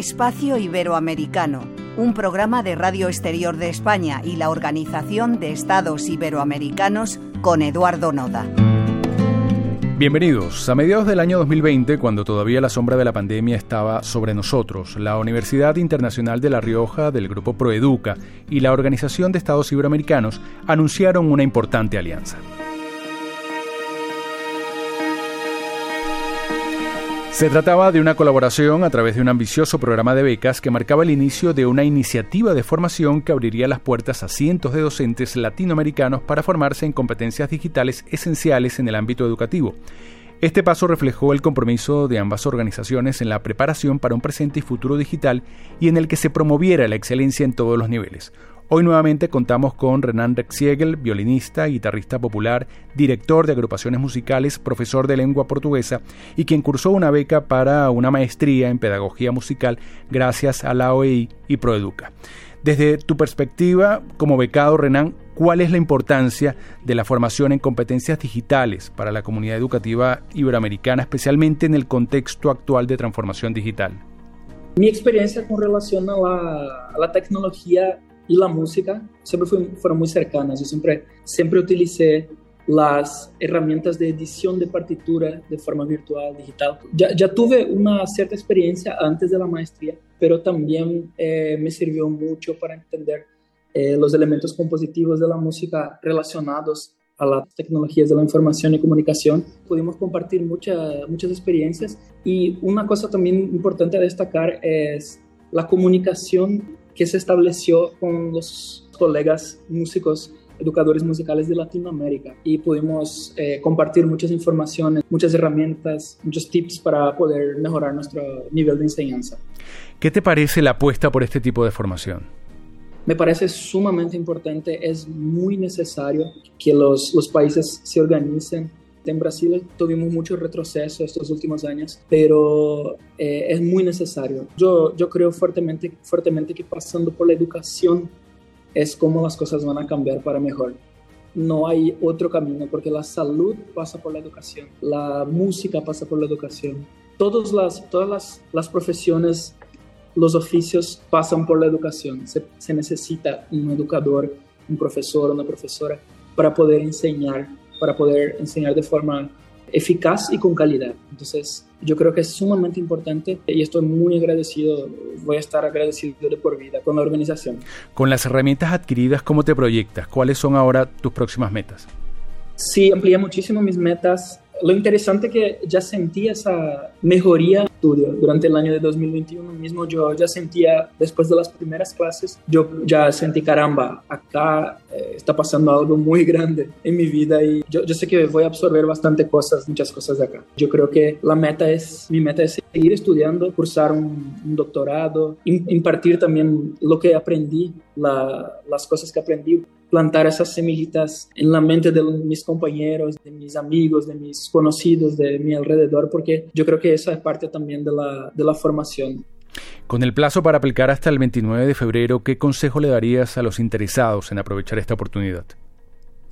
Espacio Iberoamericano, un programa de Radio Exterior de España y la Organización de Estados Iberoamericanos con Eduardo Noda. Bienvenidos. A mediados del año 2020, cuando todavía la sombra de la pandemia estaba sobre nosotros, la Universidad Internacional de La Rioja del Grupo Proeduca y la Organización de Estados Iberoamericanos anunciaron una importante alianza. Se trataba de una colaboración a través de un ambicioso programa de becas que marcaba el inicio de una iniciativa de formación que abriría las puertas a cientos de docentes latinoamericanos para formarse en competencias digitales esenciales en el ámbito educativo. Este paso reflejó el compromiso de ambas organizaciones en la preparación para un presente y futuro digital y en el que se promoviera la excelencia en todos los niveles. Hoy nuevamente contamos con Renan Rexiegel, violinista, guitarrista popular, director de agrupaciones musicales, profesor de lengua portuguesa y quien cursó una beca para una maestría en pedagogía musical gracias a la OEI y Proeduca. Desde tu perspectiva como becado, Renan, ¿cuál es la importancia de la formación en competencias digitales para la comunidad educativa iberoamericana, especialmente en el contexto actual de transformación digital? Mi experiencia con relación a la, a la tecnología y la música siempre fueron muy cercanas. Yo siempre, siempre utilicé las herramientas de edición de partitura de forma virtual, digital. Ya, ya tuve una cierta experiencia antes de la maestría, pero también eh, me sirvió mucho para entender eh, los elementos compositivos de la música relacionados a las tecnologías de la información y comunicación. Pudimos compartir muchas muchas experiencias y una cosa también importante a destacar es la comunicación que se estableció con los colegas músicos educadores musicales de Latinoamérica y pudimos eh, compartir muchas informaciones, muchas herramientas, muchos tips para poder mejorar nuestro nivel de enseñanza. ¿Qué te parece la apuesta por este tipo de formación? Me parece sumamente importante, es muy necesario que los, los países se organicen en Brasil tuvimos mucho retroceso estos últimos años, pero eh, es muy necesario. Yo, yo creo fuertemente, fuertemente que pasando por la educación es como las cosas van a cambiar para mejor. No hay otro camino porque la salud pasa por la educación, la música pasa por la educación. Todas las, todas las, las profesiones, los oficios pasan por la educación. Se, se necesita un educador, un profesor, una profesora para poder enseñar para poder enseñar de forma eficaz y con calidad. Entonces, yo creo que es sumamente importante y estoy muy agradecido, voy a estar agradecido de por vida con la organización. Con las herramientas adquiridas, ¿cómo te proyectas? ¿Cuáles son ahora tus próximas metas? Sí, amplié muchísimo mis metas lo interesante es que ya sentía esa mejoría estudio. Durante el año de 2021 mismo yo ya sentía después de las primeras clases yo ya sentí caramba acá eh, está pasando algo muy grande en mi vida y yo, yo sé que voy a absorber bastante cosas muchas cosas de acá yo creo que la meta es mi meta es seguir estudiando cursar un, doctorado impartir también lo que aprendí la, las cosas que aprendí plantar esas semillitas en la mente de mis compañeros, de mis amigos, de mis conocidos, de mi alrededor, porque yo creo que esa es parte también de la, de la formación. Con el plazo para aplicar hasta el 29 de febrero, ¿qué consejo le darías a los interesados en aprovechar esta oportunidad?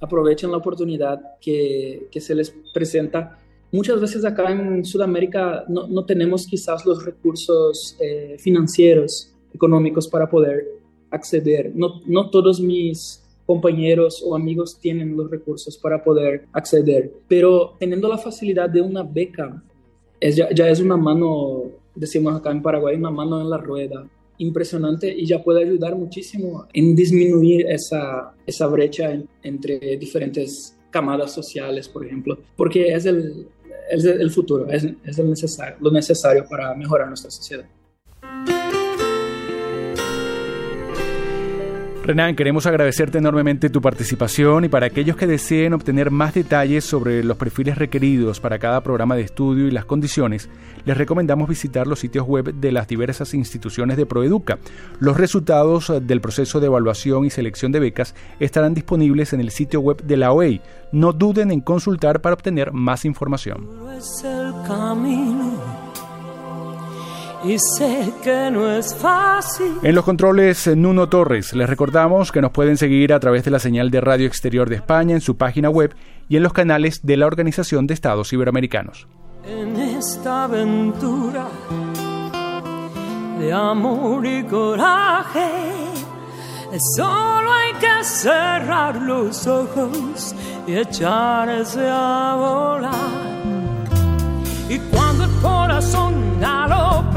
Aprovechen la oportunidad que, que se les presenta. Muchas veces acá en Sudamérica no, no tenemos quizás los recursos eh, financieros, económicos para poder acceder. No, no todos mis compañeros o amigos tienen los recursos para poder acceder, pero teniendo la facilidad de una beca, es, ya, es una mano, decimos acá en Paraguay, una mano en la rueda impresionante y ya puede ayudar muchísimo en disminuir esa, esa brecha entre diferentes camadas sociales, por ejemplo, porque es el, es el futuro, es, es el necesario, lo necesario para mejorar nuestra sociedad. Renan, queremos agradecerte enormemente tu participación y para aquellos que deseen obtener más detalles sobre los perfiles requeridos para cada programa de estudio y las condiciones, les recomendamos visitar los sitios web de las diversas instituciones de Proeduca. Los resultados del proceso de evaluación y selección de becas estarán disponibles en el sitio web de la OEI. No duden en consultar para obtener más información y sé que no es fácil. En los controles, Nuno Torres. Les recordamos que nos pueden seguir a través de la señal de Radio Exterior de España en su página web y en los canales de la Organización de Estados Iberoamericanos. En esta aventura de amor y coraje. Solo hay que cerrar los ojos y echarse a volar. Y cuando el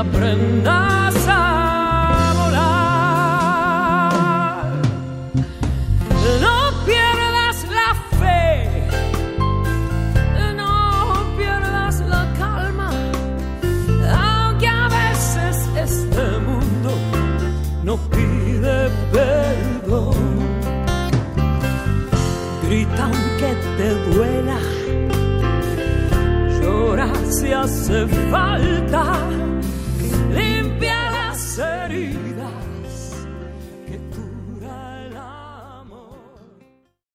aprendas a volar. No pierdas la fe, no pierdas la calma, aunque a veces este mundo no pide perdón. Grita aunque te duela, llora si hace falta